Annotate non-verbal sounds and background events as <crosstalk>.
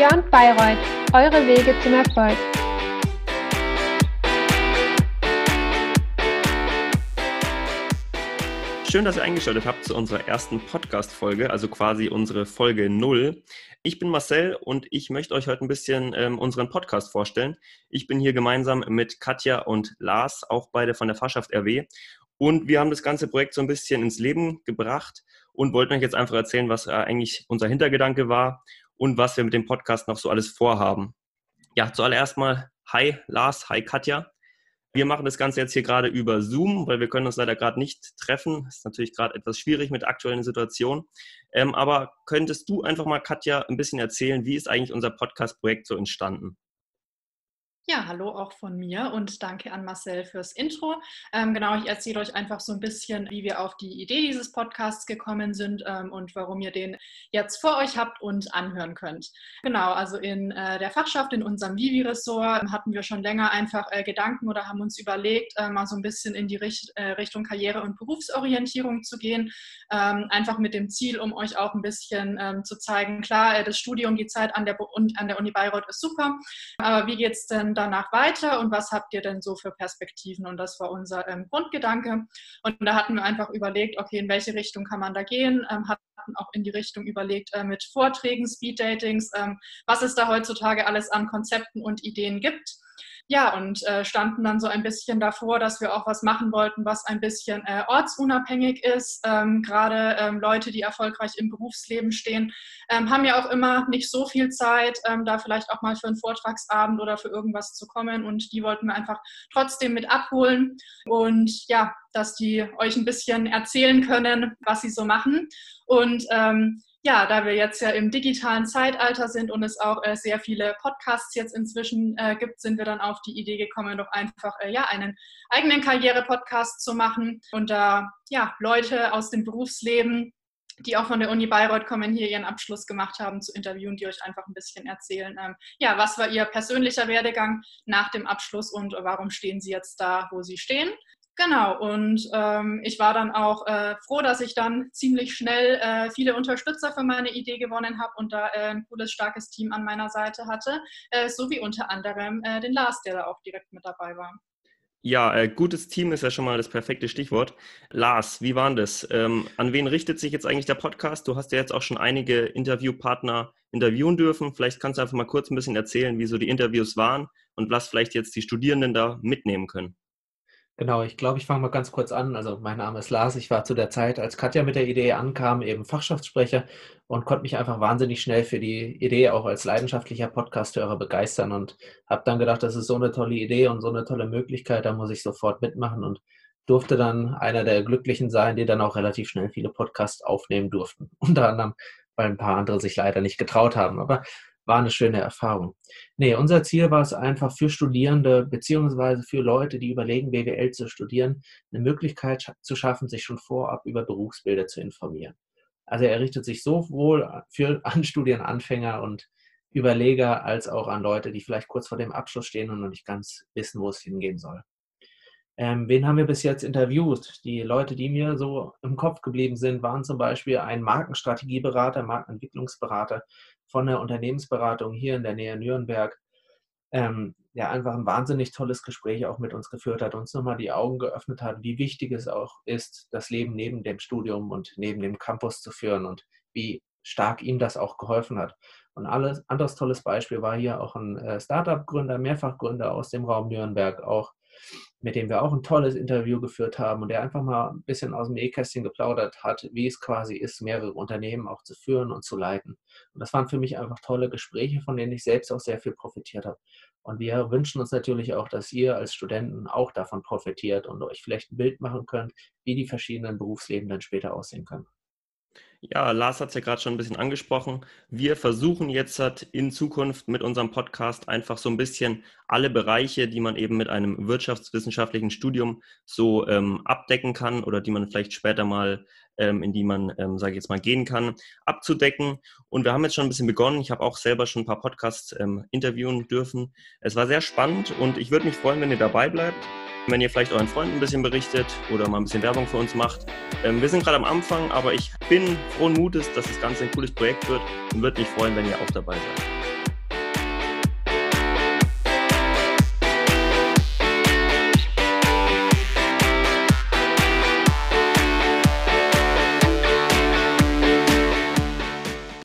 Beyond Bayreuth, eure Wege zum Erfolg. Schön, dass ihr eingeschaltet habt zu unserer ersten Podcast-Folge, also quasi unsere Folge 0. Ich bin Marcel und ich möchte euch heute ein bisschen ähm, unseren Podcast vorstellen. Ich bin hier gemeinsam mit Katja und Lars, auch beide von der Fachschaft RW. Und wir haben das ganze Projekt so ein bisschen ins Leben gebracht und wollten euch jetzt einfach erzählen, was äh, eigentlich unser Hintergedanke war und was wir mit dem Podcast noch so alles vorhaben. Ja, zuallererst mal, hi Lars, hi Katja. Wir machen das Ganze jetzt hier gerade über Zoom, weil wir können uns leider gerade nicht treffen. Das ist natürlich gerade etwas schwierig mit der aktuellen Situation. Ähm, aber könntest du einfach mal, Katja, ein bisschen erzählen, wie ist eigentlich unser Podcast-Projekt so entstanden? Ja, hallo auch von mir und danke an Marcel fürs Intro. Ähm, genau, ich erzähle euch einfach so ein bisschen, wie wir auf die Idee dieses Podcasts gekommen sind ähm, und warum ihr den jetzt vor euch habt und anhören könnt. Genau, also in äh, der Fachschaft, in unserem Vivi-Ressort ähm, hatten wir schon länger einfach äh, Gedanken oder haben uns überlegt, äh, mal so ein bisschen in die Richt äh, Richtung Karriere- und Berufsorientierung zu gehen. Ähm, einfach mit dem Ziel, um euch auch ein bisschen ähm, zu zeigen, klar, äh, das Studium, die Zeit an der, an der Uni Bayreuth ist super, aber wie geht es denn danach weiter und was habt ihr denn so für Perspektiven? Und das war unser ähm, Grundgedanke. Und da hatten wir einfach überlegt, okay, in welche Richtung kann man da gehen? Ähm, hatten auch in die Richtung überlegt äh, mit Vorträgen, Speeddatings, ähm, was es da heutzutage alles an Konzepten und Ideen gibt ja, und äh, standen dann so ein bisschen davor, dass wir auch was machen wollten, was ein bisschen äh, ortsunabhängig ist. Ähm, Gerade ähm, Leute, die erfolgreich im Berufsleben stehen, ähm, haben ja auch immer nicht so viel Zeit, ähm, da vielleicht auch mal für einen Vortragsabend oder für irgendwas zu kommen. Und die wollten wir einfach trotzdem mit abholen und ja, dass die euch ein bisschen erzählen können, was sie so machen. Und ähm, ja, da wir jetzt ja im digitalen Zeitalter sind und es auch äh, sehr viele Podcasts jetzt inzwischen äh, gibt, sind wir dann auf die Idee gekommen, doch einfach äh, ja einen eigenen Karriere-Podcast zu machen und da ja Leute aus dem Berufsleben, die auch von der Uni Bayreuth kommen, hier ihren Abschluss gemacht haben, zu interviewen, die euch einfach ein bisschen erzählen, ähm, ja, was war ihr persönlicher Werdegang nach dem Abschluss und warum stehen sie jetzt da, wo sie stehen. Genau, und ähm, ich war dann auch äh, froh, dass ich dann ziemlich schnell äh, viele Unterstützer für meine Idee gewonnen habe und da äh, ein cooles, starkes Team an meiner Seite hatte, äh, so wie unter anderem äh, den Lars, der da auch direkt mit dabei war. Ja, äh, gutes Team ist ja schon mal das perfekte Stichwort. Lars, wie war das? Ähm, an wen richtet sich jetzt eigentlich der Podcast? Du hast ja jetzt auch schon einige Interviewpartner interviewen dürfen. Vielleicht kannst du einfach mal kurz ein bisschen erzählen, wie so die Interviews waren und was vielleicht jetzt die Studierenden da mitnehmen können. Genau, ich glaube, ich fange mal ganz kurz an. Also mein Name ist Lars. Ich war zu der Zeit, als Katja mit der Idee ankam, eben Fachschaftssprecher und konnte mich einfach wahnsinnig schnell für die Idee auch als leidenschaftlicher Podcasthörer begeistern und habe dann gedacht, das ist so eine tolle Idee und so eine tolle Möglichkeit, da muss ich sofort mitmachen und durfte dann einer der Glücklichen sein, die dann auch relativ schnell viele Podcasts aufnehmen durften. <laughs> Unter anderem, weil ein paar andere sich leider nicht getraut haben. Aber war eine schöne Erfahrung. Nee, unser Ziel war es einfach für Studierende beziehungsweise für Leute, die überlegen, BWL zu studieren, eine Möglichkeit zu schaffen, sich schon vorab über Berufsbilder zu informieren. Also er richtet sich sowohl für <laughs> an Studienanfänger und Überleger als auch an Leute, die vielleicht kurz vor dem Abschluss stehen und noch nicht ganz wissen, wo es hingehen soll. Ähm, wen haben wir bis jetzt interviewt? Die Leute, die mir so im Kopf geblieben sind, waren zum Beispiel ein Markenstrategieberater, Markenentwicklungsberater von der Unternehmensberatung hier in der Nähe Nürnberg, ähm, der einfach ein wahnsinnig tolles Gespräch auch mit uns geführt hat, uns nochmal die Augen geöffnet hat, wie wichtig es auch ist, das Leben neben dem Studium und neben dem Campus zu führen und wie stark ihm das auch geholfen hat. Und alles, anderes tolles Beispiel war hier auch ein äh, Startup-Gründer, Mehrfachgründer aus dem Raum Nürnberg, auch mit dem wir auch ein tolles Interview geführt haben und der einfach mal ein bisschen aus dem E-Kästchen geplaudert hat, wie es quasi ist, mehrere Unternehmen auch zu führen und zu leiten. Und das waren für mich einfach tolle Gespräche, von denen ich selbst auch sehr viel profitiert habe. Und wir wünschen uns natürlich auch, dass ihr als Studenten auch davon profitiert und euch vielleicht ein Bild machen könnt, wie die verschiedenen Berufsleben dann später aussehen können. Ja, Lars hat es ja gerade schon ein bisschen angesprochen. Wir versuchen jetzt halt in Zukunft mit unserem Podcast einfach so ein bisschen alle Bereiche, die man eben mit einem wirtschaftswissenschaftlichen Studium so ähm, abdecken kann oder die man vielleicht später mal, ähm, in die man, ähm, sage ich jetzt mal, gehen kann, abzudecken. Und wir haben jetzt schon ein bisschen begonnen. Ich habe auch selber schon ein paar Podcasts ähm, interviewen dürfen. Es war sehr spannend und ich würde mich freuen, wenn ihr dabei bleibt wenn ihr vielleicht euren Freunden ein bisschen berichtet oder mal ein bisschen Werbung für uns macht. Ähm, wir sind gerade am Anfang, aber ich bin frohen Mutes, dass das Ganze ein cooles Projekt wird und würde mich freuen, wenn ihr auch dabei seid.